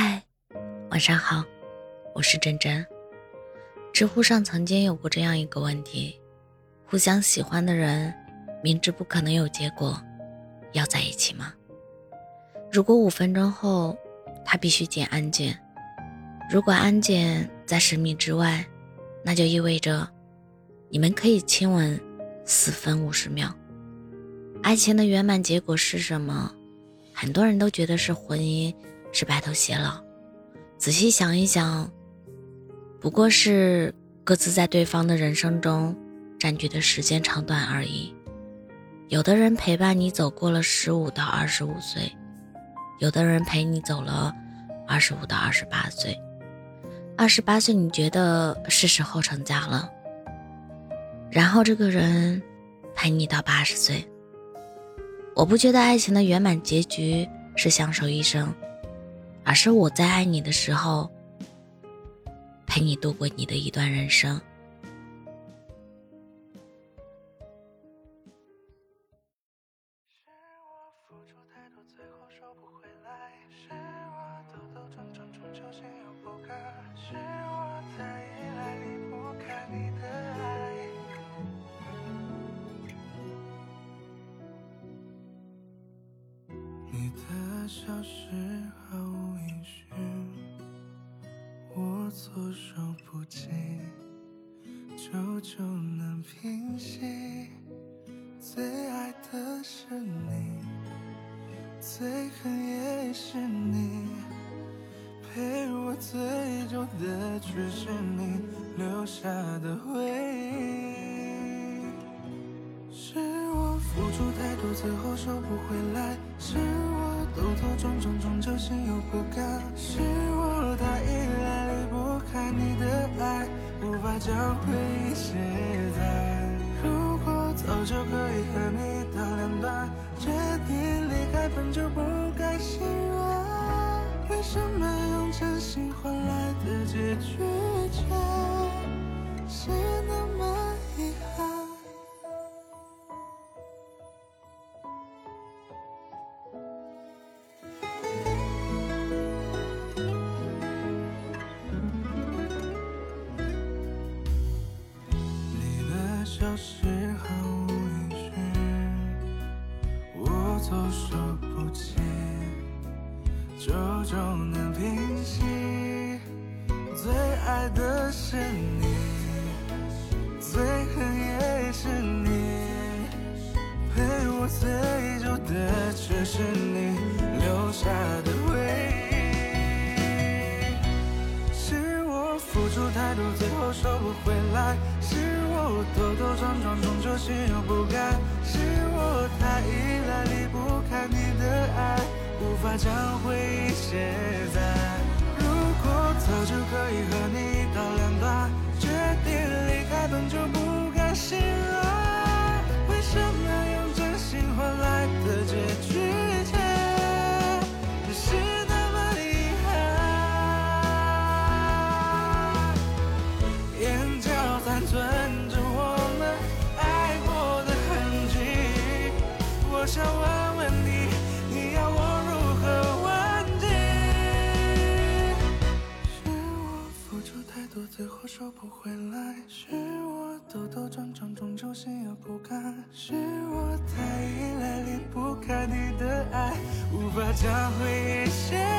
嗨，晚上好，我是真真。知乎上曾经有过这样一个问题：互相喜欢的人，明知不可能有结果，要在一起吗？如果五分钟后他必须剪安检，如果安检在十米之外，那就意味着你们可以亲吻四分五十秒。爱情的圆满结果是什么？很多人都觉得是婚姻，是白头偕老。仔细想一想，不过是各自在对方的人生中占据的时间长短而已。有的人陪伴你走过了十五到二十五岁，有的人陪你走了二十五到二十八岁。二十八岁你觉得是时候成家了，然后这个人陪你到八十岁。我不觉得爱情的圆满结局是相守一生，而是我在爱你的时候，陪你度过你的一段人生。消失毫无音讯，我措手不及，久久难平息。最爱的是你，最恨也是你，陪我最久的却是你留下的回忆。是我付出太多，最后收不回来。是我。兜兜转转，终究心有不甘。是将回忆卸载。如果早就可以和你到两端，决定离开本就不该心软。为什么用真心换来的结局消失毫无音讯，我措手不及，久久难平息。最爱的是你，最恨也是你，陪我最久的却是你留下的回忆。是我付出太多，最后收不回来。是。我兜兜转转，终究心有不甘。是我太依赖，离不开你的爱，无法将回忆卸载。如果早就可以和你最后收不回来是我兜兜转转终究心有不甘。是我太依赖离不开你的爱无法将回忆卸